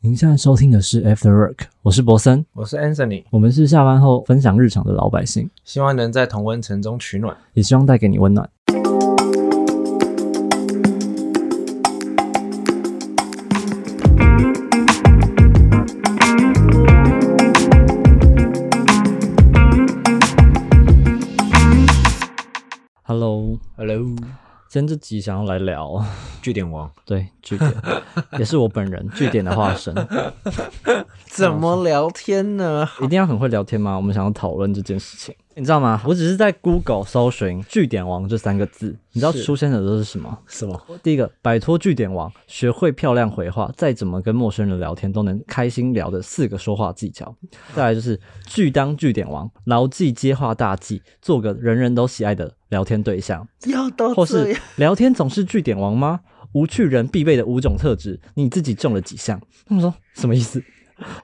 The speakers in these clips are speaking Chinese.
您现在收听的是 After Work，我是博森，我是 Anthony，我们是下班后分享日常的老百姓，希望能在同温层中取暖。也希望带给你温暖。今天这集想要来聊，据点王 对据点，也是我本人 据点的化身。怎么聊天呢？一定要很会聊天吗？我们想要讨论这件事情，你知道吗？我只是在 Google 搜寻“据点王”这三个字，你知道出现的都是什么？什么？第一个，摆脱据点王，学会漂亮回话，再怎么跟陌生人聊天都能开心聊的四个说话技巧。再来就是拒当据点王，牢记接话大忌，做个人人都喜爱的聊天对象。要到或是聊天总是据点王吗？无趣人必备的五种特质，你自己中了几项？他们说什么意思？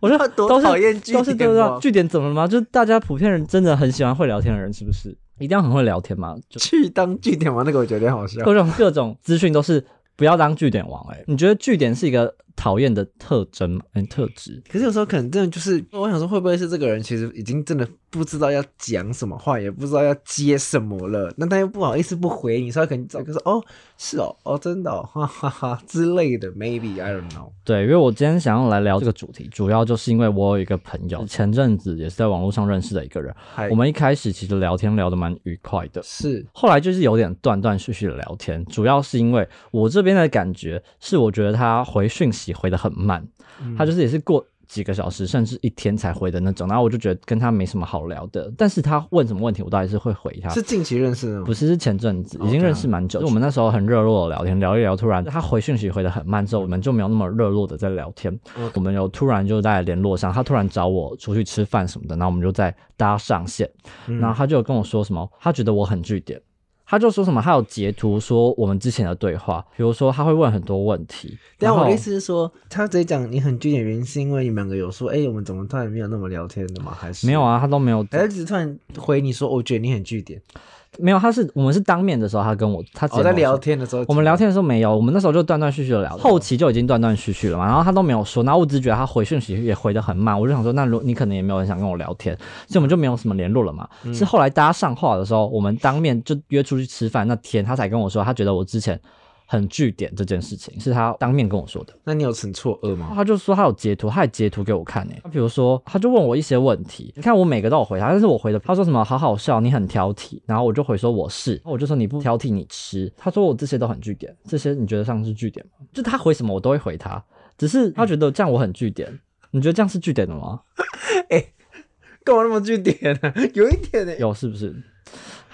我说 是讨厌据都是点王对啊据点怎么了吗？就是大家普遍人真的很喜欢会聊天的人，是不是？一定要很会聊天吗？就去当据点王那个，我觉得好笑。各种各种资讯都是不要当据点王、欸。哎，你觉得据点是一个讨厌的特征吗？嗯，特质？可是有时候可能真的就是，我想说会不会是这个人其实已经真的不知道要讲什么话，也不知道要接什么了，那他又不好意思不回你，所以他可能找个说哦是哦哦真的、哦、哈哈哈之类的，maybe I don't know。对，因为我今天想要来聊这个主题，主要就是因为我有一个朋友，前阵子也是在网络上认识的一个人。嗨我们一开始其实聊天聊得蛮愉快的，是后来就是有点断断续续的聊天，主要是因为我这边的感觉是，我觉得他回讯息回得很慢，嗯他就是也是过几个小时甚至一天才回的那种，然后我就觉得跟他没什么好聊的，但是他问什么问题，我都还是会回他。是近期认识的吗？不是，是前阵子已经认识蛮久，就我们那时候很热络的聊天，聊一聊，突然他回讯息回得很慢，之后我们就没有那么热络的在聊天。我们有突然就在联络上，他突然找我出去吃饭什么的，然后我们就在搭上线，嗯然后他就跟我说什么，他觉得我很据点。他就说什么，他有截图说我们之前的对话，比如说他会问很多问题，但我的意思是说，他直接讲你很据点，原因是因为你们两个有说，哎、我们怎么突然没有那么聊天的吗？还是没有？啊，他都没有还是只是突然回你说，我觉得你很据点。没有，他是我们是当面的时候，他跟我他在聊天的时候，我们聊天的时候没有，我们那时候就断断续续的聊，后期就已经断断续续了嘛，然后他都没有说，然后我只觉得他回讯息也回的很慢，我就想说，那如你可能也没有很想跟我聊天，所以我们就没有什么联络了嘛。是后来大家上话的时候，我们当面就约出去吃饭那天，他才跟我说，他觉得我之前很据点这件事情，是他当面跟我说的。那你有很错愕吗？他就说他有截图，他还截图给我看诶、他比如说，他就问我一些问题，你看我每个都有回答，但是我回的他说什么好好笑，你很挑剔，然后我就回说我是，我就说你不挑剔你吃，他说我这些都很据点，这些你觉得像是据点吗？就他回什么我都会回他，只是他觉得这样我很据点，你觉得这样是据点的吗？干嘛那么据点呢、有一点呢、有是不是？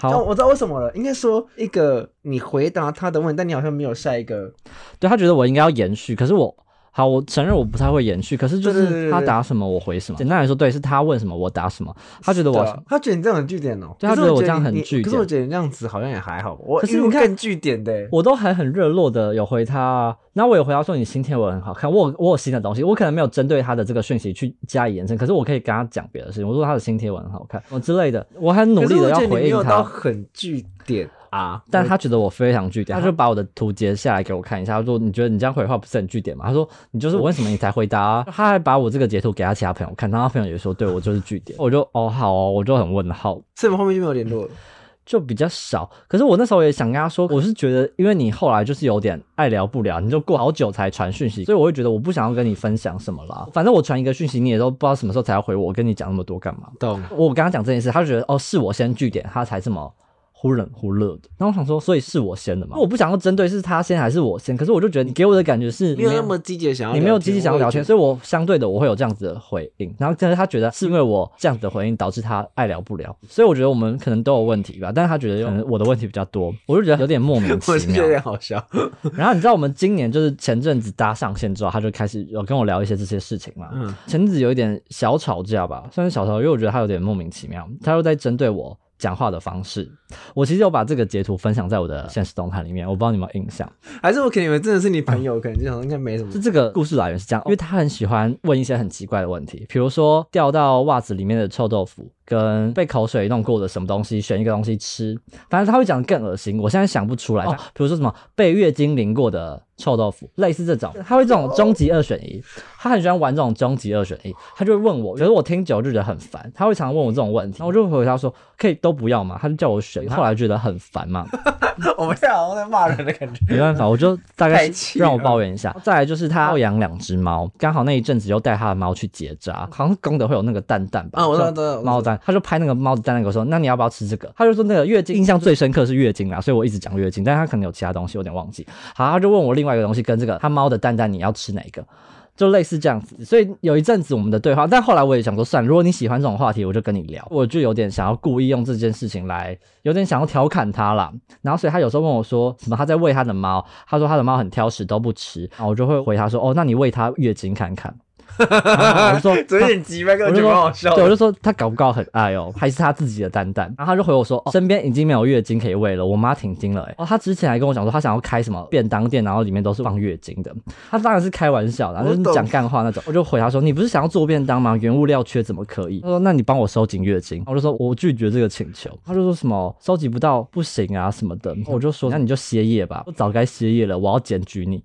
哦，好，我知道为什么了，应该说一个你回答他的问题，但你好像没有下一个。对他觉得我应该要延续，可是我。好，我承认我不太会延续，可是就是他答什么我回什么。简单来说，对，是他问什么我答什么。他觉得我他觉得你这样很据点哦、对他觉觉得我这样很据点可是我觉得你这样子好像也还好，我可是你看据点的欸、我都还很热络的有回他啊，然后我有回他说你新贴文很好看，我有我有新的东西，我可能没有针对他的这个讯息去加以延伸，可是我可以跟他讲别的事情，我说他的新贴文很好看，我之类的，我很努力的要回应他，到很据点啊。但他觉得我非常据点，他就把我的图截下来给我看一下，他说你觉得你这样回话不是很据点吗？他说你就是我问什么你才回答啊，他还把我这个截图给他其他朋友看，然后他朋友也说对我就是据点，我就哦好哦，我就很问号，所以我们后面就没有联络了。就比较少。可是我那时候也想跟他说，我是觉得，因为你后来就是有点爱聊不聊，你就过好久才传讯息，所以我会觉得我不想要跟你分享什么啦。反正我传一个讯息，你也都不知道什么时候才要回我，我跟你讲那么多干嘛？懂。我跟他讲这件事，他就觉得哦，是我先据点，他才这么。忽冷忽热的，然后我想说，所以是我先的嘛？我不想要针对是他先还是我先，可是我就觉得你给我的感觉是没有那么积极想要，你没有积极想要聊天，所以以我相对的我会有这样子的回应。然后但是他觉得是因为我这样子的回应导致他爱聊不聊，所以我觉得我们可能都有问题吧。但是他觉得可能我的问题比较多，我就觉得有点莫名 其妙是有。点好笑。然后你知道我们今年就是前阵子搭上线之后，他就开始有跟我聊一些这些事情嘛。嗯，前阵子有一点小吵架吧，算是小吵，因为我觉得他有点莫名其妙，他又在针对我讲话的方式。我其实有把这个截图分享在我的现实动态里面，我不知道你有没有印象。还是我可能以为真的是你朋友，可能就想说应该没什么就。这个故事来源是这样，因为他很喜欢问一些很奇怪的问题，比如说掉到袜子里面的臭豆腐，跟被口水弄过的什么东西，选一个东西吃，反正他会讲得更恶心。我现在想不出来，哦，比如说什么被月经淋过的臭豆腐，类似这种，他会这种终极二选一，他很喜欢玩这种终极二选一，他就会问我，可是我听久了就觉得很烦，他会常常问我这种问题，然后我就回答说可以都不要嘛，他就叫我选，后来觉得很烦嘛，我们现在好像在骂人的感觉。没办法，我就大概让我抱怨一下。再来就是他要养两只猫，刚好那一阵子又带他的猫去结扎，好像公的会有那个蛋蛋吧？猫蛋，他就拍那个猫的蛋蛋给我说，那你要不要吃这个？他就说那个月经，印象最深刻是月经啊，所以我一直讲月经，但他可能有其他东西，有点忘记。好，他就问我另外一个东西跟这个他猫的蛋蛋你要吃哪一个？就类似这样子，所以有一阵子我们的对话，但后来我也想说，算了，如果你喜欢这种话题，我就跟你聊。我就有点想要故意用这件事情来，有点想要调侃他啦。然后所以他有时候问我说，什么他在喂他的猫，他说他的猫很挑食，都不吃。然后我就会回他说，哦，那你喂他月经看看。我就说，有点急掰，跟我就我觉得好笑，对，我。就说他搞不搞很爱哦，还是他自己的蛋蛋？然后他就回我说，哦，身边已经没有月经可以喂了，我妈停经了、欸。哦，他之前还跟我讲说，他想要开什么便当店，然后里面都是放月经的。他当然是开玩笑的，就是讲干话那种。我就回他说，你不是想要做便当吗？原物料缺怎么可以？他说，那你帮我收紧月经。我就说我拒绝这个请求。他就说什么收集不到不行啊什么的。我就说，那你就歇业吧，我早该歇业了，我要检举你。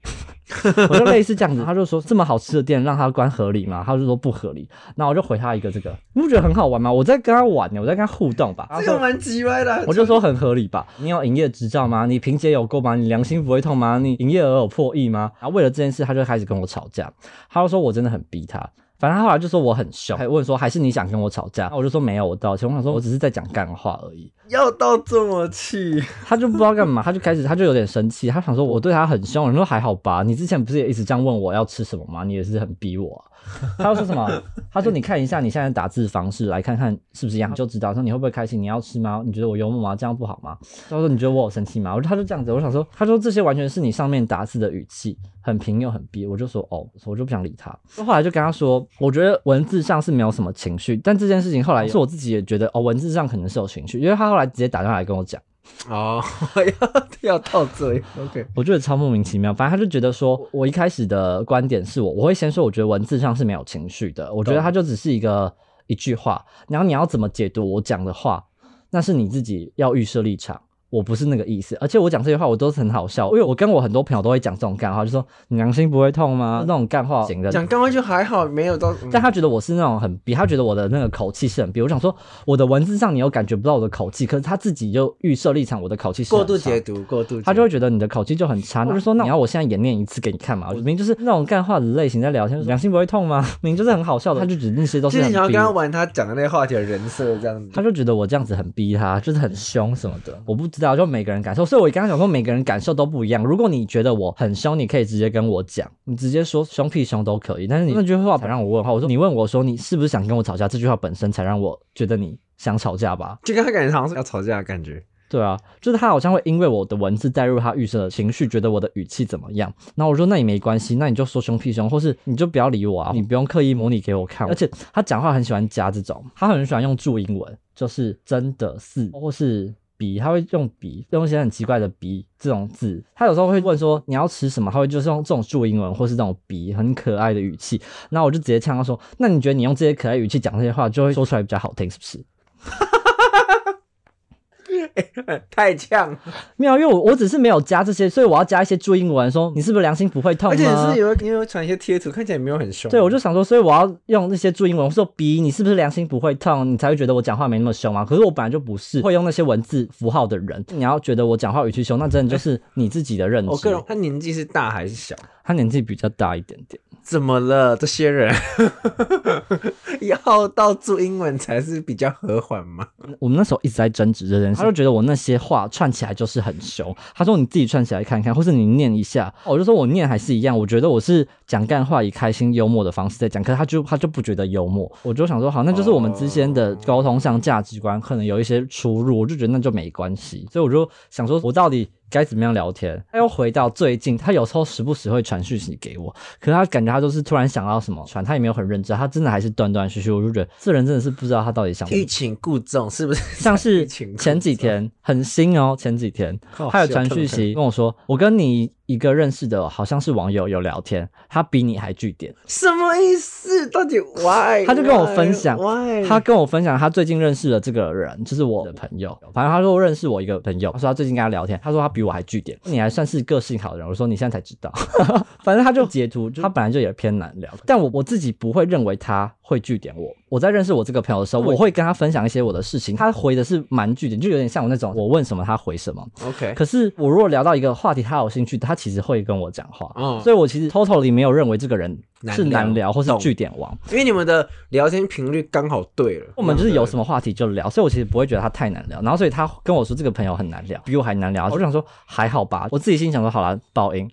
我就类似这样子，他就说这么好吃的店让他关合理吗？他就说不合理。那我就回他一个这个，你不觉得很好玩吗？我在跟他玩呢，我在跟他互动吧。这个蛮急歪的。我就说很合理吧。你有营业执照吗？你凭借有够吗？你良心不会痛吗？你营业额有破亿吗？然后为了这件事，他就开始跟我吵架。他就说我真的很逼他。反正他后来就说我很凶，还问说还是你想跟我吵架？我就说没有，我道歉。我想说我只是在讲干话而已。要到这么气，他就不知道干嘛，他就开始他就有点生气，他想说我对他很凶，我说还好吧，你之前不是也一直这样问我要吃什么吗？你也是很逼我啊、他又说什么？他说你看一下你现在打字方式，来看看是不是一样，就知道说你会不会开心？你要吃吗？你觉得我幽默吗？这样不好吗？他说你觉得我有生气吗？我说他就这样子，我想说，他说这些完全是你上面打字的语气，很平又很憋，我就说哦，我就不想理他。后来就跟他说，我觉得文字上是没有什么情绪，但这件事情后来是我自己也觉得哦，文字上可能是有情绪，因为他后来直接打电话来跟我讲。哦，要要到这里，OK，我觉得超莫名其妙。反正他就觉得说，我一开始的观点是我，我会先说，我觉得文字上是没有情绪的，我觉得它就只是一个一句话，然后你要怎么解读我讲的话，那是你自己要预设立场。我不是那个意思，而且我讲这些话我都是很好笑，因为我跟我很多朋友都会讲这种干话，就说你良心不会痛吗？那种干话型的。讲干话就还好，没有到。嗯但他觉得我是那种很逼，他觉得我的那个口气是很逼。我想说，我的文字上你又感觉不到我的口气，可是他自己就预设立场，我的口气是过度解读，过度他就会觉得你的口气就很差，他就说那你要我现在演练一次给你看嘛？我明明就是那种干话的类型在聊天，良心不会痛吗？明明就是很好笑的，他就觉得那些都就是是很逼你想要跟他玩他讲的那些话题的人设这样子。他就觉得我这样子很逼他，就是很凶什么的，我不知道，就每个人感受，所以我刚刚讲说每个人感受都不一样。如果你觉得我很凶，你可以直接跟我讲，你直接说凶屁凶都可以。但是你那句话才让我问号，我说你问我说你是不是想跟我吵架，这句话本身才让我觉得你想吵架吧？就跟他感觉好像是要吵架的感觉。对啊，就是他好像会因为我的文字带入他预设的情绪，觉得我的语气怎么样。然后我说那也没关系，那你就说凶屁凶，或是你就不要理我啊，你不用刻意模拟给我看。而且他讲话很喜欢加这种，他很喜欢用注音文，就是真的是或是。笔他会用笔用一些很奇怪的笔这种字，他有时候会问说你要吃什么，他会就是用这种注英文或是这种笔很可爱的语气，然后我就直接呛他说，那你觉得你用这些可爱语气讲这些话，就会说出来比较好听，是不是？太呛，没有，因为我我只是没有加这些，所以我要加一些注英文，说你是不是良心不会痛？而且是有你有传一些贴图，看起来没有很凶。对，我就想说，所以我要用那些注英文，我说逼你是不是良心不会痛，你才会觉得我讲话没那么凶啊？可是我本来就不是会用那些文字符号的人，你要觉得我讲话语气凶，那真的就是你自己的认知。我个人，他年纪是大还是小？他年纪比较大一点点，怎么了？这些人 要到注英文才是比较和缓吗？我们那时候一直在争执这件事，他就觉得我那些话串起来就是很凶。他说你自己串起来看看，或是你念一下。我就说我念还是一样，我觉得我是讲干话以开心幽默的方式在讲，可是他就他就不觉得幽默。我就想说好，那就是我们之间的沟通上价值观可能有一些出入，我就觉得那就没关系。所以我就想说，我到底。该怎么样聊天？他又回到最近，他有时候时不时会传讯息给我，可是他感觉他就是突然想到什么传，他也没有很认真，他真的还是断断续续。我就觉得这人真的是不知道他到底想欲。擒故纵是不是？像是前几天很新哦，前几天他有传讯息跟我说，我跟你一个认识的好像是网友有聊天，他比你还据点。什么意思？到底 why？他就跟我分享 why？他跟我分享他最近认识的这个人，就是我的朋友。反正他说认识我一个朋友，他说他最近跟他聊天，他说他比我还据点，你还算是个性好的人。我说你现在才知道，反正他就截图，就他本来就也偏难聊，但我我自己不会认为他会据点我。我在认识我这个朋友的时候，我会跟他分享一些我的事情，他回的是蛮据点，就有点像我那种我问什么他回什么。OK，可是我如果聊到一个话题，他有兴趣，他其实会跟我讲话，嗯所以我其实 totally 没有认为这个人是难聊或是懂据点王。因为你们的聊天频率刚好对了，我们就是有什么么话题就聊，所以我其实不会觉得他太难聊。然后所以他跟我说这个朋友很难聊，比我还难聊，我就想说还好吧。我自己心想说好了，报应。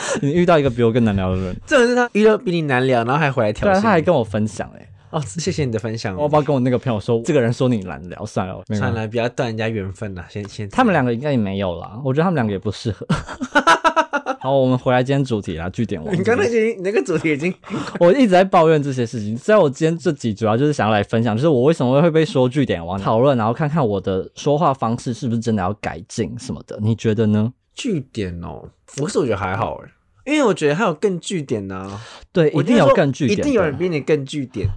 你遇到一个比我更难聊的人，这人是他遇到比你难聊，然后还回来挑对啊，衅你，他还跟我分享哎、哦，谢谢你的分享我要不要跟我那个朋友说，这个人说你难聊，算了，没关系算了，不要断人家缘分了，先先他们两个应该也没有啦，我觉得他们两个也不适合。好，我们回来今天主题啦，据点王。你刚才已经你那个主题已经 我一直在抱怨这些事情，虽然我今天这集主要就是想要来分享，就是我为什么会被说据点王讨论，然后看看我的说话方式是不是真的要改进什么的，你觉得呢？据点哦，可是我觉得还好哎，因为我觉得还有更据点呢，对，一定有更据点，一定有人比你更据点。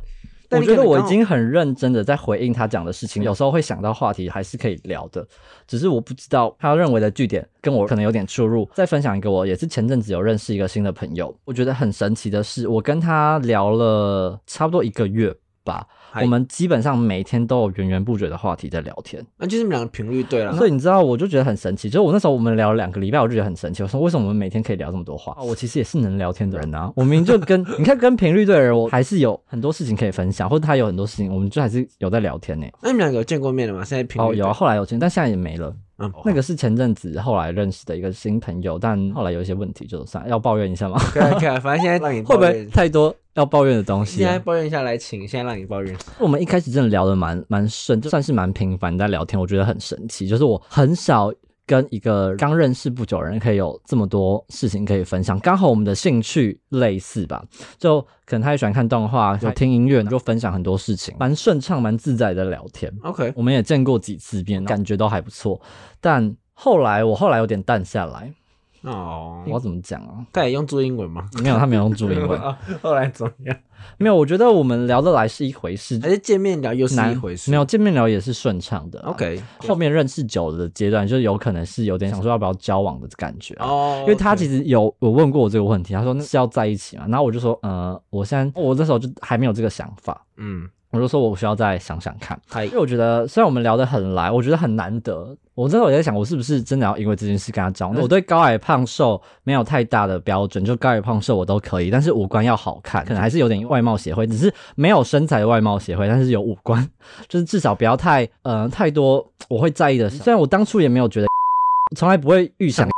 我觉得我已经很认真的在回应他讲的事情，有时候会想到话题还是可以聊的，只是我不知道他认为的据点跟我可能有点出入。再分享一个，我也是前阵子有认识一个新的朋友，我觉得很神奇的是，我跟他聊了差不多一个月吧，嗨我们基本上每天都有源源不绝的话题在聊天。那就是你们两个频率对了，所以你知道，我就觉得很神奇。就是我那时候我们聊了两个礼拜，我就觉得很神奇。我说为什么我们每天可以聊这么多话？我其实也是能聊天的人啊。我明明就跟 你看跟频率对的人，我还是有很多事情可以分享，或者他有很多事情，我们就还是有在聊天呢。那你们两个有见过面了吗？现在频率哦，有啊，后来有见，但现在也没了。嗯，那个是前阵子后来认识的一个新朋友，但后来有一些问题，就算要抱怨一下吗？可以可以，反正现在让你 会不会太多要抱怨的东西啊、现在抱怨一下来，请现在让你抱怨。我们一开始真的聊的蛮蛮顺，就算是蛮频繁在聊天，我觉得很神奇。就是我很少跟一个刚认识不久的人可以有这么多事情可以分享，刚好我们的兴趣类似吧，就可能他也喜欢看动画，就听音乐，就分享很多事情，蛮顺畅、蛮自在的聊天。OK，我们也见过几次面，感觉都还不错。但后来我后来有点淡下来，哦，我要怎么讲啊？他也用注英文吗？没有，他没有用注英文，后来怎么样？没有。我觉得我们聊得来是一回事，还是见面聊又是难一回事？没有见面聊也是顺畅的啊。OK，后面认识久了的阶段，就是有可能是有点想说要不要交往的感觉啊。哦，因为他其实实有我问过我这个问题，他说那是要在一起嘛，然后我就说，呃，我现在我那时候就还没有这个想法，嗯，我就说我需要再想想看，因为我觉得虽然我们聊得很来，我觉得很难得。我真的有在想，我是不是真的要因为这件事跟他交往？我对高矮胖瘦没有太大的标准，就高矮胖瘦我都可以，但是五官要好看，可能还是有点外貌协会，只是没有身材的外貌协会，但是有五官，就是至少不要太呃太多我会在意的事。虽然我当初也没有觉得，从来不会预想。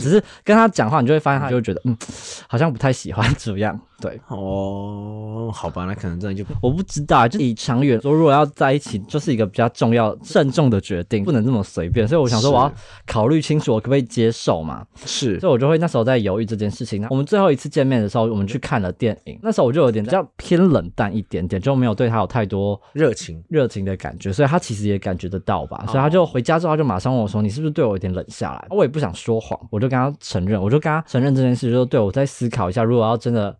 只是跟他讲话，你就会发现他就会觉得，嗯，好像不太喜欢 这样。对，哦，好吧，那可能真的就我不知道，就以长远说，如果要在一起，就是一个比较重要、慎重的决定，不能这么随便。所以我想说，我要考虑清楚，我可不可以接受嘛？是所以我就会那时候在犹豫这件事情。我们最后一次见面的时候，我们去看了电影，那时候我就有点比较偏冷淡一点点，就没有对他有太多热情。热情的感觉，所以他其实也感觉得到吧，所以他就回家之后他就马上问我说：“你是不是对我有点冷下来？”我也不想说谎，我就跟他承认，我就跟他承认这件事，就是对我再思考一下，如果要真的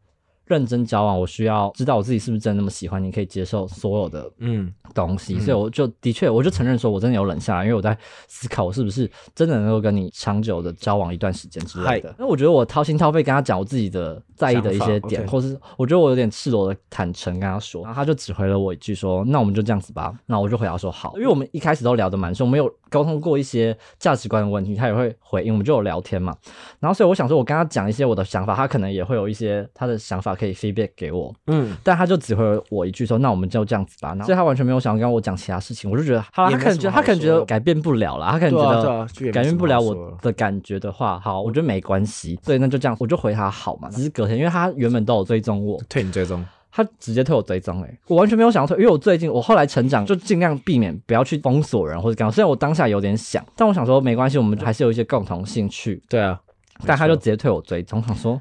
认真交往，我需要知道我自己是不是真的那么喜欢你，可以接受所有的嗯，东西，所以我就的确我就承认说我真的有冷下来，因为我在思考我是不是真的能够跟你长久的交往一段时间之类的。那我觉得我掏心掏肺跟他讲我自己的在意的一些点或是我觉得我有点赤裸的坦诚跟他说，然后他就只回了我一句说：“那我们就这样子吧。”那我就回答说：“好。”因为我们一开始都聊得蛮顺，我们有沟通过一些价值观的问题，他也会回应，我们就有聊天嘛。然后所以我想说，我跟他讲一些我的想法，他可能也会有一些他的想法可以 feedback 给我。嗯，但他就只回了我一句说：“那我们就这样子吧。”然后所以他完全没有想要跟我讲其他事情，我就觉得，好他可能觉得他可能觉得改变不了了，他可能觉得改变不了我的的感觉的话，好，我觉得没关系，所以那就这样，我就回他好嘛。只是隔天，因为他原本都有追踪我，退你追踪。他直接退我追踪哎、我完全没有想要退，因为我最近我后来成长就尽量避免不要去封锁人或者干嘛。虽然我当下有点想，但我想说没关系，我们还是有一些共同兴趣，对啊，但他就直接退我追踪，想说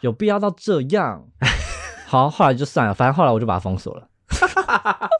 有必要到这样？好，后来就算了，反正后来我就把他封锁了。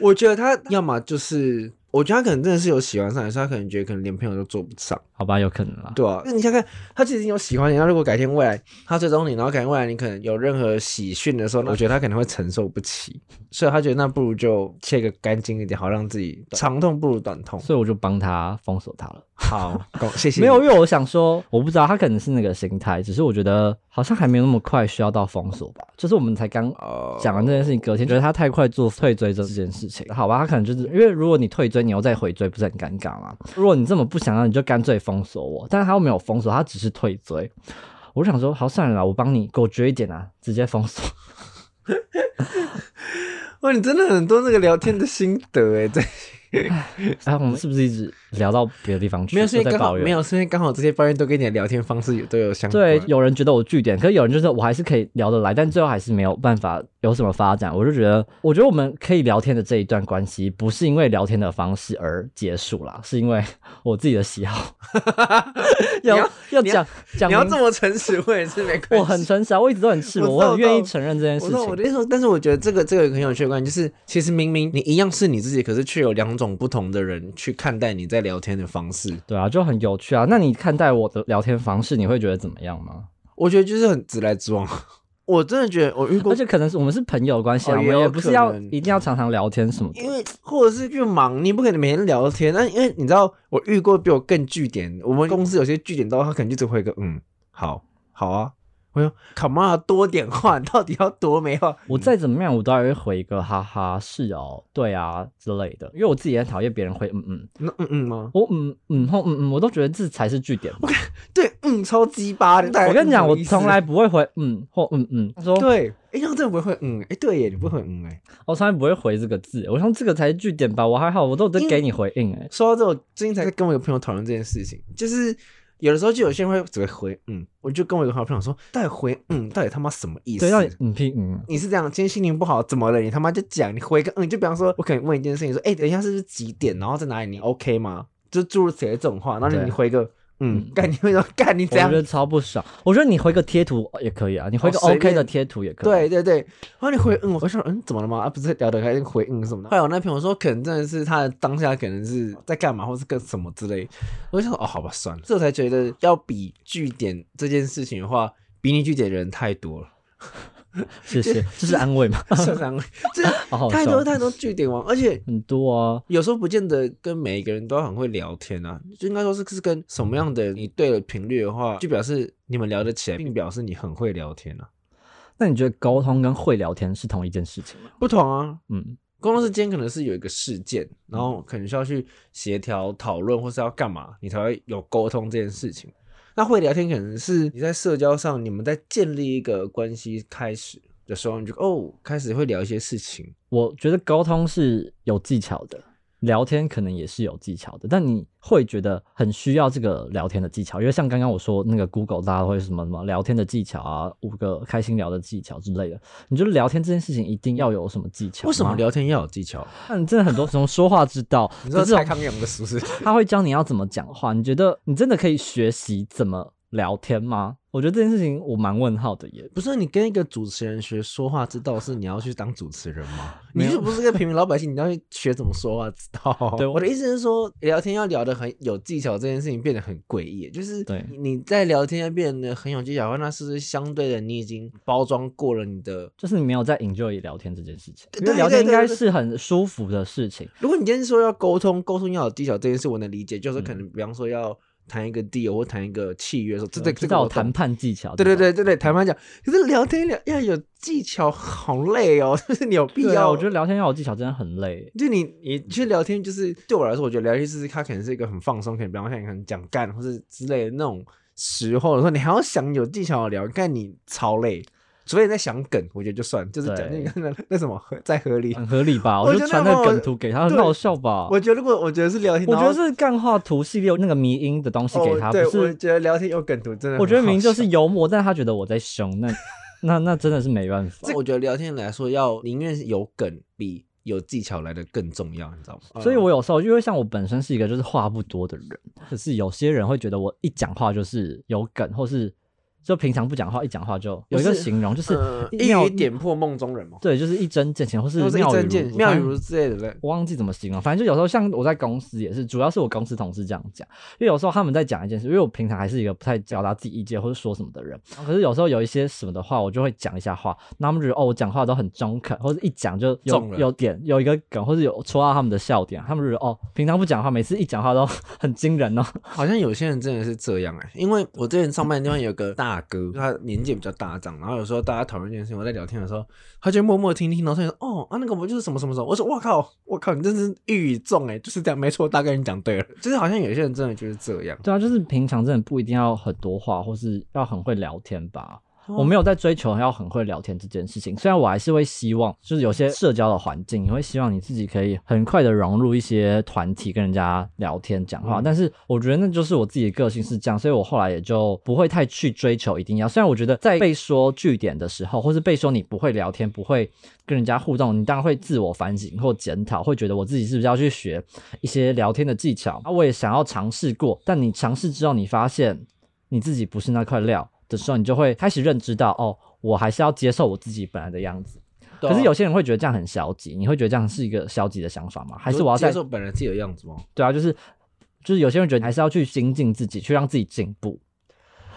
我觉得他要么就是，我觉得他可能真的是有喜欢上，但是他可能觉得可能连朋友都做不上。好吧，有可能啦。对啊，那你想看，他其实有喜欢你，那如果改天未来他追踪你，然后改天未来你可能有任何喜讯的时候，我觉得他可能会承受不起，所以他觉得那不如就切个干净一点，好让自己长痛不如短痛。所以我就帮他封锁他了。好，恭谢谢。没有，因为我想说，我不知道他可能是那个心态，只是我觉得好像还没有那么快需要到封锁吧。就是我们才刚哦讲完这件事情，隔天觉得他太快做退追这件事情，好吧？他可能就是因为如果你退追，你又再回追，不是很尴尬吗？如果你这么不想要，你就干脆封锁我，但是他又没有封锁，他只是退追。我就想说，好算了啦，我帮你果决一点啊，直接封锁。哇，你真的很多那个聊天的心得哎，对，哎，我们是不是一直聊到别的地方去？没有，是在刚好没。有，是因为刚好这些抱怨都跟你的聊天方式有都有相关。对，有人觉得我据点，可是有人就是我还是可以聊得来，但最后还是没有办法有什么发展。我就觉得，我觉得我们可以聊天的这一段关系，不是因为聊天的方式而结束啦，是因为 我自己的喜好。要要讲讲明你要这么诚实，我也是没 关系。我很诚实啊，我一直都很赤裸，我很愿意承认这件事情。的意思说，但是我觉得这个这个很有趣的观点，就是其实明明你一样是你自己，可是却有两种不同的人去看待你在聊天的方式。对啊，就很有趣啊。那你看待我的聊天方式，你会觉得怎么样吗？我觉得就是很直来直往。我真的觉得我遇过而，且可能是我们是朋友关系啊，我也不是要一定要常常聊天什么的。因为或者是就忙，你不可能每天聊天。那因为你知道，我遇过比我更据点，我们公司有些据点到他可能就只会一个嗯，好，好啊。我说，靠妈，多点话，你 到底要多没话？我再怎么样，我都还会回一个哈哈，是哦，对啊之类的，因为我自己也很讨厌别人回嗯嗯，那嗯嗯吗？我嗯嗯后嗯嗯，我都觉得这才是据点。对，嗯，超鸡巴的。我跟你讲，我从来不会回嗯或嗯嗯，他说对，哎，那真的不会回嗯，哎，对耶，你不会回嗯，哎。我从来不会回这个字，我想这个才是据点吧，我还好，我都有在给你回应哎。说到这，我最近才跟我一个朋友讨论这件事情，就是有的时候就有些人会只会回嗯，我就跟我一个好朋友说，到底回嗯，到底他妈什么意思？对，让你嗯拼嗯，你是这样，今天心情不好，怎么了？你他妈就讲，你回个嗯，就比方说，我可能问一件事情，说，哎、等一下是不是几点？然后在哪里？你 OK 吗？就诸如此类这种话，然后你回个嗯嗯，干、你会说干你这样我觉？得超不爽。我觉得你回个贴图也可以啊，你回个 OK 的贴图也可以。对对对，然后你回嗯，我想嗯，怎么了吗？啊，不是聊得开，回嗯什么的。后来我那朋友说，可能真的是他的当下可能是在干嘛，或是干什么之类。我就想说，哦，好吧，算了。这才觉得要比据点这件事情的话，比你据点的人太多了，谢谢，这是安慰嘛？是这样，就是安慰，这太多太多据点王，而且很多啊。有时候不见得跟每一个人都很会聊天啊，就应该说是是跟什么样的你对了频率的话，就表示你们聊得起来，并表示你很会聊天啊。那你觉得沟通跟会聊天是同一件事情吗？不同啊，嗯，工作室间可能是有一个事件，然后可能需要去协调讨论，或是要干嘛，你才会有沟通这件事情。那会聊天可能是你在社交上，你们在建立一个关系开始的时候，你就哦开始会聊一些事情。我觉得沟通是有技巧的，聊天可能也是有技巧的，但你会觉得很需要这个聊天的技巧，因为像刚刚我说那个 Google 大家会什么什么聊天的技巧啊，五个开心聊的技巧之类的。你觉得聊天这件事情一定要有什么技巧？为什么聊天要有技巧？嗯，真的很多什么说话之道，你知道可是蔡康永的书是？他会教你要怎么讲话。你觉得你真的可以学习怎么聊天吗？我觉得这件事情我蛮问号的耶。不是你跟一个主持人学说话之道，是你要去当主持人吗？你就不是个平民老百姓，你要去学怎么说话之道。对我的意思是说，聊天要聊得很有技巧，这件事情变得很诡异。就是你你在聊天要变得很有技巧的话，那是不是相对的你已经包装过了你的？就是你没有在 enjoy 聊天这件事情，因对为聊天应该是很舒服的事情。如果你今天说要沟通，沟通要有技巧这件事，我能理解，就是嗯可能比方说要谈一个 deal 或谈一个契约的时候，这这这个谈判技巧，对对吧对对对，谈判讲，可是聊天聊要有技巧，好累哦，就是你有必要。我觉得聊天要有技巧真的很累。就你你去聊天，就是对我来说，我觉得聊天就是它可能是一个很放松，可能比方像你可能讲干或是之类的那种时候的时候，你还要想有技巧的聊，干你超累。除非你在想梗，我觉得就算，就是讲那个 那那什么合在合理。很合理吧？我就传那个梗图给他，很好笑吧？我觉得如果我觉得是聊天，我觉得是干话图系列那个迷音的东西给他，哦、对，不是？我觉得聊天有梗图真的我觉得明明就是幽默，但他觉得我在凶，那那 那真的是没办法。我觉得聊天来说，要宁愿是有梗比有技巧来的更重要，你知道吗？所以我有时候因为像我本身是一个就是话不多的人，可是有些人会觉得我一讲话就是有梗，或是就平常不讲话，一讲话就有一个形容，就是呃一语点破梦中人嘛，对，就是一针见血，或是妙语如妙语如之类的嘞。我忘记怎么形容，反正就有时候像我在公司也是，主要是我公司同事这样讲，因为有时候他们在讲一件事，因为我平常还是一个不太表达自己意见或者说什么的人，可是有时候有一些什么的话，我就会讲一下话，那他们觉得哦我讲话都很中肯，或者一讲就有有点有一个梗，或者有戳到他们的笑点，他们觉得哦平常不讲话，每次一讲话都 很惊人哦。好像有些人真的是这样哎、因为我之前上班的地方有个大大哥，他年纪比较大张，然后有时候大家讨论一件事情，我在聊天的时候，他就默默听听，然后他就说哦啊那个我就是什么什么什么，我说哇靠，我靠你真是一语中哎、就是这样，没错，大概你讲对了，就是好像有些人真的就是这样。对啊，就是平常真的不一定要很多话，或是要很会聊天吧。哦我没有在追求要很会聊天这件事情，虽然我还是会希望，就是有些社交的环境，你会希望你自己可以很快的融入一些团体，跟人家聊天讲话。嗯但是我觉得那就是我自己的个性是这样，所以我后来也就不会太去追求一定要。虽然我觉得在被说据点的时候，或是被说你不会聊天，不会跟人家互动，你当然会自我反省或检讨，会觉得我自己是不是要去学一些聊天的技巧啊？我也想要尝试过，但你尝试之后，你发现你自己不是那块料的时候，你就会开始认知到，哦，我还是要接受我自己本来的样子。啊可是有些人会觉得这样很消极，你会觉得这样是一个消极的想法吗？还是我要接受本来自己的样子吗？对啊，就是就是有些人觉得还是要去精进自己，去让自己进步。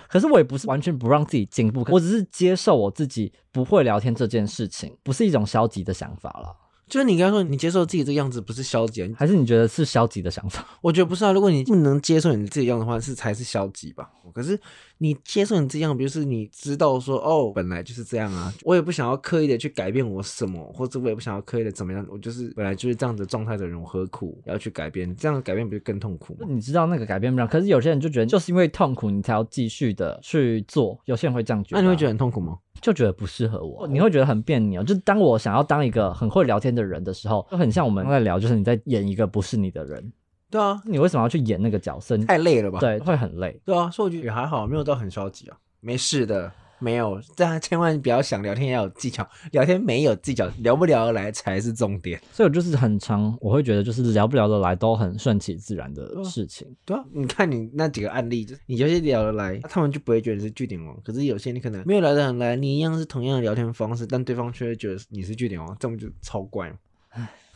可是我也不是完全不让自己进步，我只是接受我自己不会聊天这件事情，不是一种消极的想法了。就是你刚刚说你接受自己这个样子不是消极啊，还是你觉得是消极的想法？我觉得不是啊，如果你不能接受你自己样的话，是才是消极吧。可是你接受你自己样，比如是你知道说哦，本来就是这样啊，我也不想要刻意的去改变我什么，或者我也不想要刻意的怎么样，我就是本来就是这样子状态的人，我何苦要去改变？这样改变不是更痛苦吗？你知道那个改变不了，可是有些人就觉得就是因为痛苦，你才要继续的去做。有些人会这样觉得啊、那你会觉得很痛苦吗？就觉得不适合我，你会觉得很别扭。就当我想要当一个很会聊天的人的时候，就很像我们在聊，就是你在演一个不是你的人，对啊，你为什么要去演那个角色？你太累了吧？对，会很累。对啊，所以我觉得也还好，没有到很消极啊，没事的。没有，大家千万不要想聊天要有技巧，聊天没有技巧，聊不聊得来才是重点。所以我就是很常，我会觉得就是聊不聊得来都很顺其自然的嗯事情。对啊，你看你那几个案例，就是你有些聊得来，他们就不会觉得你是据点王。可是有些你可能没有聊得很来，你一样是同样的聊天方式，但对方却会觉得你是据点王，这种就超怪嘛。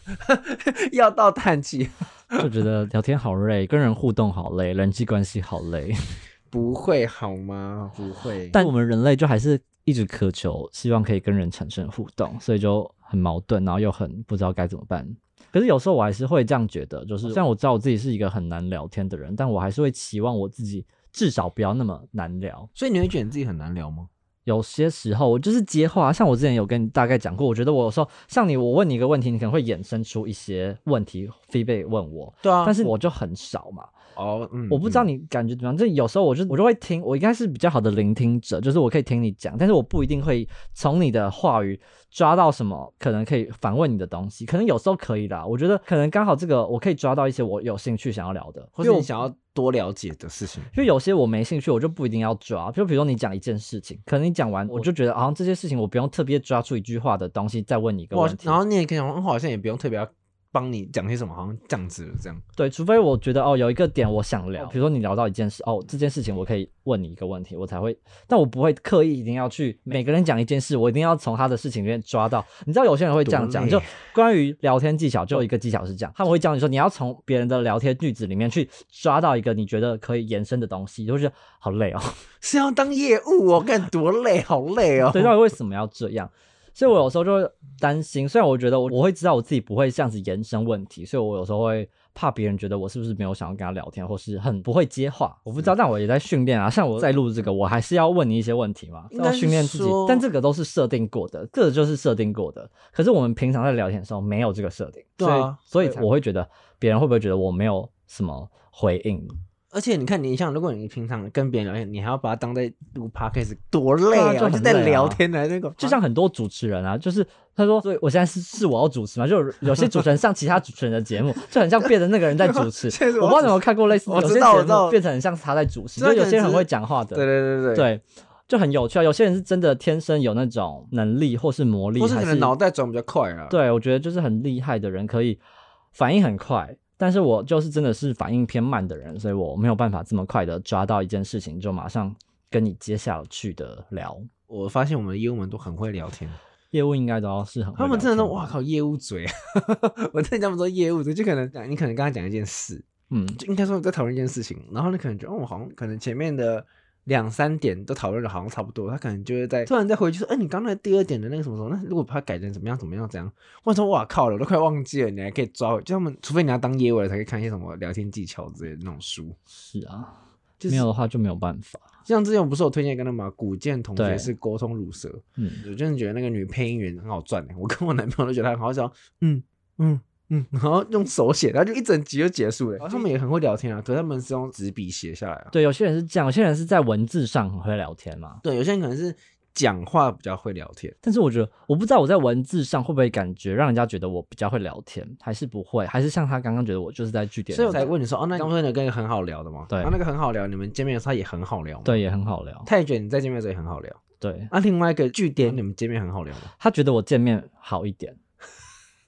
要到叹气，就觉得聊天好累，跟人互动好累，人际关系好累。不会好吗？不会。但我们人类就还是一直渴求，希望可以跟人产生互动，所以就很矛盾，然后又很不知道该怎么办。可是有时候我还是会这样觉得，就是虽然我知道我自己是一个很难聊天的人，但我还是会期望我自己至少不要那么难聊。所以你会觉得你自己很难聊吗？有些时候我就是接话，像我之前有跟你大概讲过，我觉得我有时候像你，我问你一个问题，你可能会衍生出一些问题，feedback 问我，对啊但是我就很少嘛，哦，嗯，我不知道你感觉怎么样。这有时候我就我就会听，我应该是比较好的聆听者，就是我可以听你讲，但是我不一定会从你的话语抓到什么可能可以反问你的东西。可能有时候可以啦，我觉得可能刚好这个我可以抓到一些我有兴趣想要聊的，或者你想要多了解的事情。因为有些我没兴趣，我就不一定要抓。就比如说你讲一件事情，可能你讲完，我就觉得好像这些事情我不用特别抓出一句话的东西再问你一个我问题。然后你也可以讲，我好像也不用特别要帮你讲些什么，好像这样子这样。对，除非我觉得哦有一个点我想聊，比如说你聊到一件事，哦这件事情我可以问你一个问题，我才会，但我不会刻意一定要去每个人讲一件事，我一定要从他的事情里面抓到。你知道有些人会这样讲，就关于聊天技巧，就有一个技巧是这样，他们会教你说你要从别人的聊天句子里面去抓到一个你觉得可以延伸的东西，就会觉得好累哦。是要当业务哦，干多累，好累哦。对，到底为什么要这样？所以我有时候就会担心，虽然我觉得我我会知道我自己不会这样子延伸问题，所以我有时候会怕别人觉得我是不是没有想要跟他聊天，或是很不会接话。我不知道，但我也在训练啊。像我在录这个，我还是要问你一些问题嘛，要训练自己。但这个都是设定过的，这个就是设定过的。可是我们平常在聊天的时候没有这个设定，对啊所以对所以我会觉得别人会不会觉得我没有什么回应？而且你看，你像如果你平常跟别人聊天，你还要把它当在录 podcast，多累啊！对啊就很就在聊天的那个，就像很多主持人啊，就是他说，所以我现在是是我要主持嘛，就有有些主持人上其他主持人的节目，就很像变成那个人在主持。现在是我我不知道你有没有看过类似，我知有些节道我知道目变成很像他在主持，这就有些人很会讲话的，对对对对，对，就很有趣啊。有些人是真的天生有那种能力或是魔力，或是还可能脑袋转比较快啊。对，我觉得就是很厉害的人可以反应很快，但是我就是真的是反应偏慢的人，所以我没有办法这么快的抓到一件事情就马上跟你接下去的聊。我发现我们的业务们都很会聊天，业务应该都要是很会他们真的都哇靠业务嘴，我真的他们说业务嘴，就可能讲你可能跟他讲一件事，嗯，就应该说在讨论一件事情，然后你可能觉得哦，好像可能前面的两三点都讨论的好像差不多，他可能就会在突然再回去说，哎、你刚才第二点的那个什么什么，那如果把它改成怎么样怎么样怎样，我说哇靠了，我都快忘记了，你还可以抓回，就他们除非你要当业务了，才可以看一些什么聊天技巧之类的那种书。是啊，就是没有的话就没有办法。像之前我不是有推荐一个那么古建同学是沟通乳蛇，嗯，我真的觉得那个女配音员很好赚的，我跟我男朋友都觉得她很好笑，嗯嗯嗯，然后用手写，然后就一整集就结束了。然后他们也很会聊天啊，可是他们是用纸笔写下来啊。对，有些人是这样，有些人是在文字上很会聊天嘛。对，有些人可能是讲话比较会聊天，但是我觉得，我不知道我在文字上会不会感觉让人家觉得我比较会聊天，还是不会，还是像他刚刚觉得我就是在据点所以我，才问你说，哦，那你刚说你跟一个很好聊的吗？对然后那个很好聊，你们见面的时候他也很好聊吗？，对，也很好聊。泰卷你在见面的时候也很好聊。对，那、另外一个据点，你们见面很好聊吗？他觉得我见面好一点。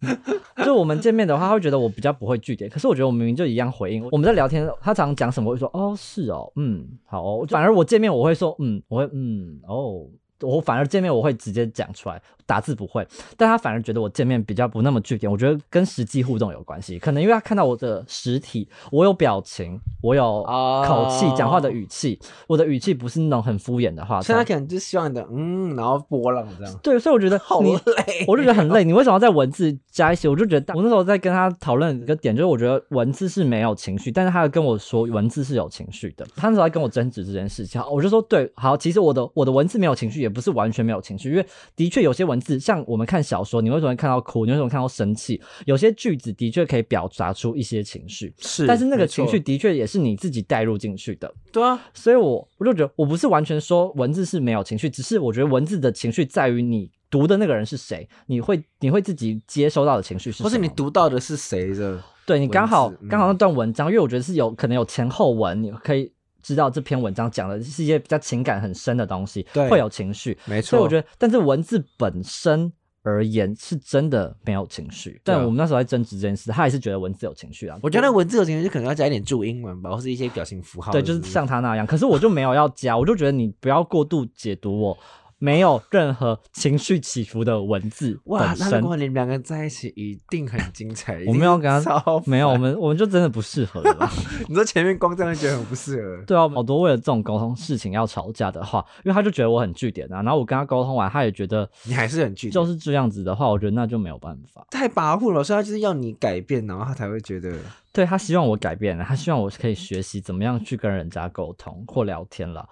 就我们见面的话，他会觉得我比较不会据点，可是我觉得我明明就一样回应。我们在聊天，他常讲什么，我会说哦是哦，嗯好哦。反而我见面我会说嗯，我会嗯哦，我反而见面我会直接讲出来，打字不会。但他反而觉得我见面比较不那么据点，我觉得跟实际互动有关系。可能因为他看到我的实体，我有表情，我有哦口气，讲话的语气，我的语气不是那种很敷衍的话。所以他可能就希望你的嗯，然后波浪这样。对，所以我觉得 好你累我就觉得很累。你为什么要在文字加一些？我就觉得，我那时候在跟他讨论一个点，就是我觉得文字是没有情绪，但是他跟我说文字是有情绪的。他那时候在跟我争执这件事情，我就说对，好，其实我的我的文字没有情绪，也不是完全没有情绪，因为的确有些文字，像我们看小说，你为什么会看到哭？你为什么看到生气？有些句子的确可以表达出一些情绪，是但是那个情绪的确也是你自己带入进去的。对啊，所以我我就觉得我不是完全说文字是没有情绪，只是我觉得文字的情绪在于你读的那个人是谁，你会你会自己接收到的情绪是什么，或是你读到的是谁的？对你刚好刚好那段文章，因为我觉得是有可能有前后文，你可以知道这篇文章讲的是一些比较情感很深的东西，对会有情绪，没错，所以我觉得，但是文字本身。而言是真的没有情绪，但我们那时候在争执这件事，他还是觉得文字有情绪啊。我觉得文字有情绪就可能要加一点注英文吧，或是一些表情符号。对，就是像他那样。可是我就没有要加，我就觉得你不要过度解读我没有任何情绪起伏的文字哇。那如果你们两个在一起一定很精彩。我没有跟他超没有，我烦们我们就真的不适合了啦。你说前面光这样就觉得很不适合。对啊，好多为了这种沟通事情要吵架的话，因为他就觉得我很据点啊，然后我跟他沟通完，他也觉得你还是很具体就是这样子的话，我觉得那就没有办法。太跋扈了，所以他就是要你改变，然后他才会觉得对他希望我改变了，他希望我可以学习怎么样去跟人家沟通或聊天了。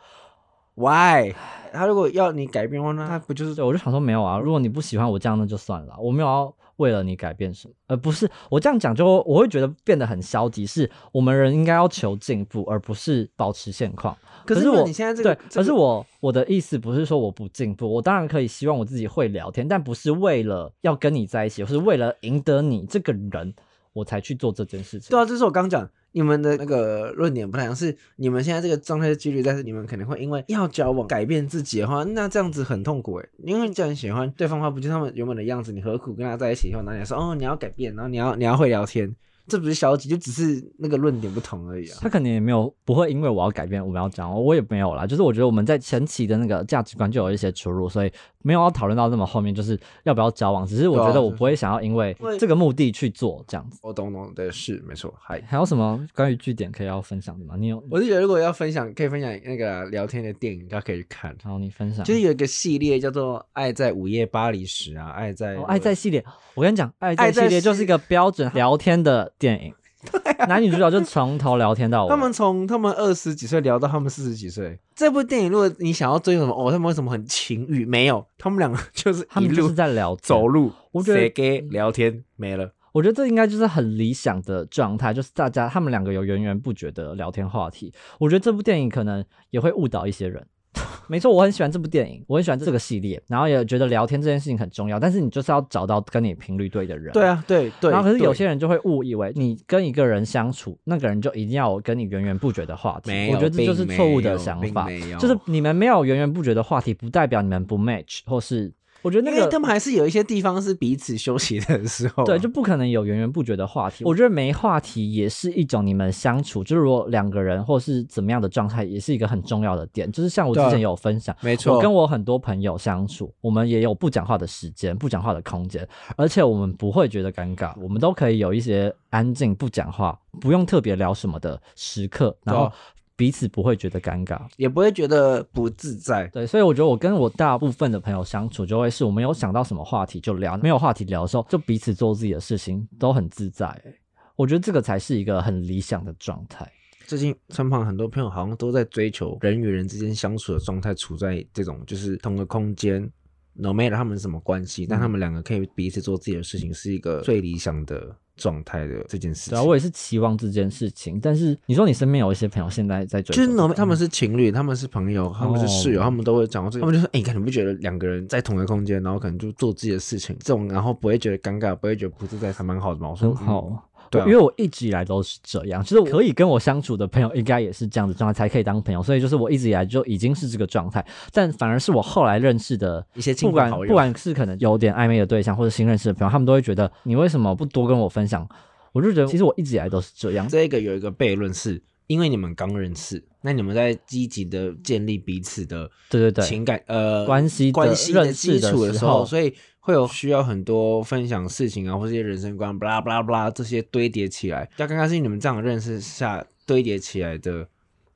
Why。他如果要你改变的话，那他不就是对，我就想说没有啊，如果你不喜欢我这样，那就算了，我没有要为了你改变什么，呃不是我这样讲就我会觉得变得很消极，是我们人应该要求进步，而不是保持现况。可是我你现在这个对，这个可是我我的意思不是说我不进步，我当然可以希望我自己会聊天，但不是为了要跟你在一起，或是为了赢得你这个人，我才去做这件事情。对啊，这是我刚讲，你们的那个论点不太一样，是你们现在这个状态的几率，但是你们可能会因为要交往改变自己的话，那这样子很痛苦诶。因为既然喜欢对方的话，不就他们原本的样子？你何苦跟他在一起以后，然后你说哦你要改变，然后你要你要会聊天，这不是消极，就只是那个论点不同而已啊。他肯定也没有不会因为我要改变我们要讲，我也没有啦。就是我觉得我们在前期的那个价值观就有一些出入，所以没有要讨论到那么后面，就是要不要交往。只是我觉得我不会想要因为这个目的去做这样子。我懂懂的是没错，还。还有什么关于据点可以要分享的吗？你有？我是觉得如果要分享，可以分享那个聊天的电影，大家可以去看。好，你分享。就是有一个系列叫做《爱在午夜巴黎时》啊，《爱在、哦，爱在系列，我跟你讲，爱在系列就是一个标准聊天的电影，男女主角就从头聊天到尾。他们从他们二十几岁聊到他们四十几岁。这部电影，如果你想要追什么，哦，他们为什么很情欲？没有，他们两个就是他们就是在聊走路，我觉得给聊天没了。我觉得这应该就是很理想的状态，就是大家他们两个有源源不绝的聊天话题。我觉得这部电影可能也会误导一些人。没错，我很喜欢这部电影，我很喜欢这个系列，然后也觉得聊天这件事情很重要。但是你就是要找到跟你频率对的人。对啊，对对。然后可是有些人人就会误以为你跟一个人相处，那个人就一定要有跟你源源不绝的话题。没有，我觉得这就是错误的想法。就是你们没有源源不绝的话题，不代表你们不 match，或是我觉得那个他们还是有一些地方是彼此休息的时候啊、对，就不可能有源源不绝的话题。我觉得没话题也是一种你们相处，就是如果两个人或是怎么样的状态，也是一个很重要的点。就是像我之前有分享，没错，我跟我很多朋友相处，我们也有不讲话的时间、不讲话的空间，而且我们不会觉得尴尬，我们都可以有一些安静不讲话，不用特别聊什么的时刻，然后彼此不会觉得尴尬。也不会觉得不自在。对，所以我觉得我跟我大部分的朋友相处，就会是我们有想到什么话题就聊，没有话题聊的时候，就彼此做自己的事情，都很自在。欸我觉得这个才是一个很理想的状态。最近身旁很多朋友好像都在追求人与人之间相处的状态，处在这种就是同个空间，no matter 他们什么关系，但他们两个可以彼此做自己的事情，是一个最理想的状态的这件事对啊，情。我也是期望这件事情。但是你说你身边有一些朋友现在在追就是他们是情侣，他们是朋友，他们是室友，哦他们都会讲到这个。他们就说：“哎、你看，你不觉得两个人在同一个空间，然后可能就做自己的事情，这种然后不会觉得尴尬，不会觉得不自在，还蛮好的嘛。”我说：“很好。嗯对啊因为我一直以来都是这样，就是可以跟我相处的朋友应该也是这样的状态，才可以当朋友。所以就是我一直以来就已经是这个状态，但反而是我后来认识的一些亲不管不管是可能有点暧昧的对象，或者新认识的朋友，他们都会觉得你为什么不多跟我分享？我就觉得其实我一直以来都是这样。这个有一个悖论是，因为你们刚认识，那你们在积极的建立彼此的对对对情感呃关系关系的认识基础的时，候所以会有需要很多分享事情啊，或这些人生观，巴拉巴拉巴拉这些堆叠起来。要刚刚是你们这样的认识下堆叠起来的，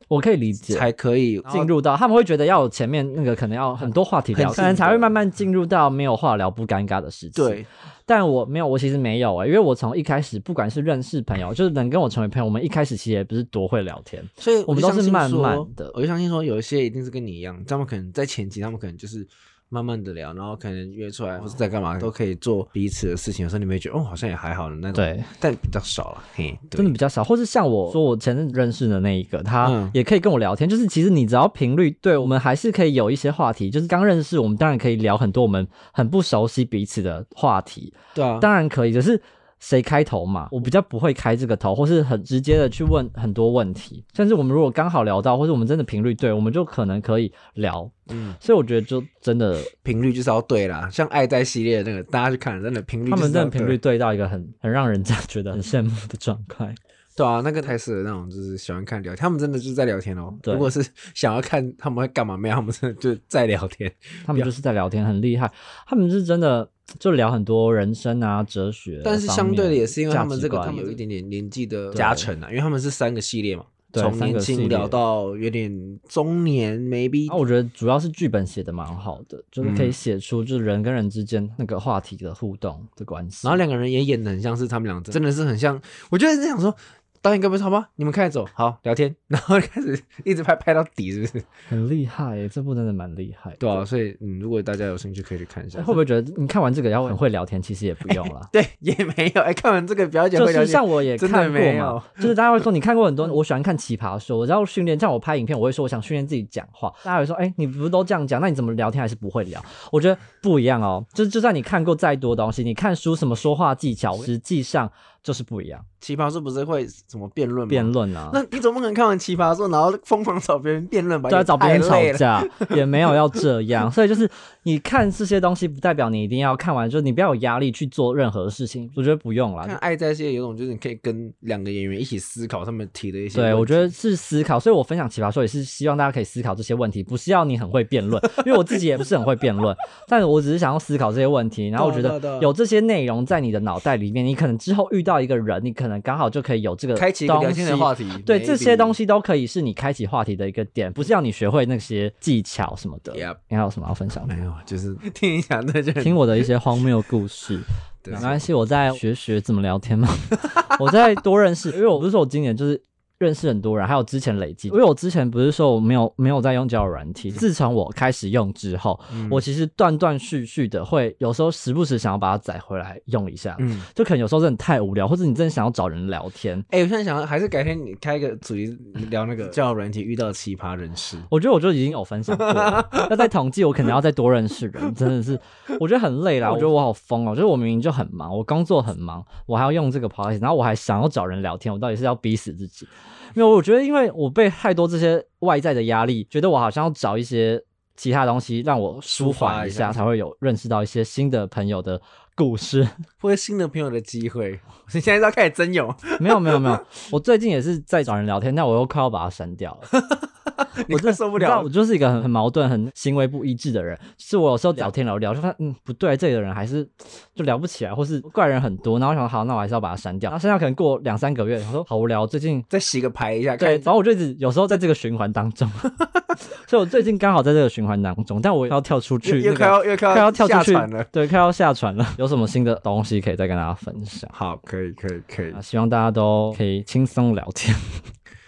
我可以理解。才可以进入到他们会觉得要有前面那个可能要很多话题聊，可能才会慢慢进入到没有话聊不尴尬的事情。对，但我没有，我其实没有哎、因为我从一开始不管是认识朋友，就是能跟我成为朋友，我们一开始其实也不是多会聊天，所以我们都是慢慢的我就相信说有一些一定是跟你一样，他们可能在前期，他们可能就是。慢慢的聊，然后可能约出来或是在干嘛，都可以做彼此的事情。有时候你会觉得哦，好像也还好呢那种，对，但比较少了。嘿，真的比较少。或是像我说我前任认识的那一个，他嗯也可以跟我聊天，就是其实你只要频率对，我们还是可以有一些话题。就是刚认识，我们当然可以聊很多我们很不熟悉彼此的话题，对啊，当然可以，只是谁开头嘛？我比较不会开这个头，或是很直接的去问很多问题。甚至我们如果刚好聊到，或者我们真的频率对，我们就可能可以聊。嗯，所以我觉得就真的，频率就是要对啦。像爱在系列的那个，大家去看，真的频率他们真的频率对到一个很很让人家觉得很羡慕的状态。对啊，那个太适合那种就是喜欢看聊天，他们真的就是在聊天哦。对如果是 想要看他们会干嘛，没有，他们真的就在聊天。他们就是在聊天，很厉害。他们是真的就聊很多人生啊、哲学，但是相对的也是因为他们这个他们有一点点年纪的加成啊，因为他们是三个系列嘛，从年轻聊到有点中年，maybe 啊，我觉得主要是剧本写的蛮好的，就是可以嗯写出就是人跟人之间那个话题的互动的关系。然后两个人也演的很像是他们俩真的是很像，我觉得是想说。导演该不会说好吗？你们开始走，好聊天，然后开始一直拍拍到底，是不是？很厉害耶，这部真的蛮厉害。对啊，所以嗯，如果大家有兴趣可以去看一下。哎会不会觉得你看完这个要很会聊天？其实也不用了。对，也没有。哎，看完这个表姐就是会了解像我也看过嘛没有，就是大家会说你看过很多，我喜欢看奇葩说，我要训练，像我拍影片，我会说我想训练自己讲话，大家会说，哎、你不是都这样讲，那你怎么聊天还是不会聊？我觉得不一样哦，就是就算你看过再多东西，你看书什么说话技巧，实际上就是不一样。奇葩说不是会怎么辩论吗？辩论啊，那你总不可能看完奇葩说，然后疯狂找别人辩论吧？对啊，找别人吵。架也没有要这样，所以就是你看这些东西，不代表你一定要看完，就是你不要有压力去做任何事情，我觉得不用啦。看《爱在线》有种就是你可以跟两个演员一起思考他们提的一些对，我觉得是思考，所以我分享奇葩说也是希望大家可以思考这些问题，不是要你很会辩论，因为我自己也不是很会辩论，但我只是想要思考这些问题，然后我觉得有这些内容在你的脑袋里面，你可能之后遇到一个人，你可能刚好就可以有这个开启一个聊天的话题。对，这些东西。都可以是你开启话题的一个点，不是要你学会那些技巧什么的。Yep 你还有什么要分享的？没有，就是听你讲的就很听我的一些荒谬故事。没关系，我在学学怎么聊天嘛。我在多认识，因为我不是说我今年就是认识很多人，还有之前累积。因为我之前不是说我没有没有在用交友软体，自从我开始用之后，嗯我其实断断续续的会有时候时不时想要把它载回来用一下。嗯。就可能有时候真的太无聊，或者你真的想要找人聊天，哎、我现在想，还是改天你开一个主题聊那个 交友软体遇到奇葩人士。我觉得我就已经有分享过了，要再统计，我可能要再多认识人，真的是，我觉得很累啦。我觉得我好疯哦，就是我明明就很忙，我工作很忙，我还要用这个 p o d c a s t 然后我还想要找人聊天，我到底是要逼死自己？因为我觉得，因为我被太多这些外在的压力，觉得我好像要找一些其他东西让我舒缓一下，才会有认识到一些新的朋友的故事。或者新的朋友的机会。你现在是要开始真有，没有没有没有，我最近也是在找人聊天，但我又快要把它删掉了。你快受不了我。就是一个很很矛盾、很行为不一致的人。是我有时候聊天聊聊，就发现嗯不对，这里的人还是就聊不起来，或是怪人很多。然后我想好，那我还是要把它删掉。然后删掉可能过两三个月，我说好无聊，最近再洗个牌一下，对，看然后我就一直有时候在这个循环当中，所以我最近刚好在这个循环当中，但我要跳出去、又又快要又快快要跳出去下船了。对，快要下船了。有什么新的东西可以再跟大家分享？好，可以，可以，可以啊，。希望大家都可以轻松聊天。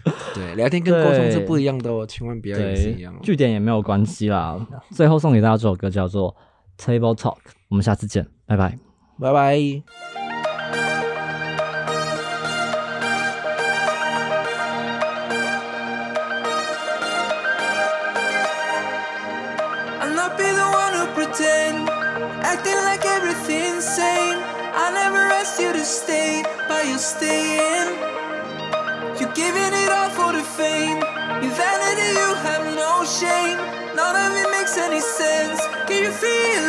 对，聊天跟沟通是不一样的哦，千万不要也是一样哦。据点也没有关系啦。最后送给大家这首歌叫做《Table Talk》，我们下次见，拜拜。拜拜。I'll not be the shame. None of it makes any sense. Can you feel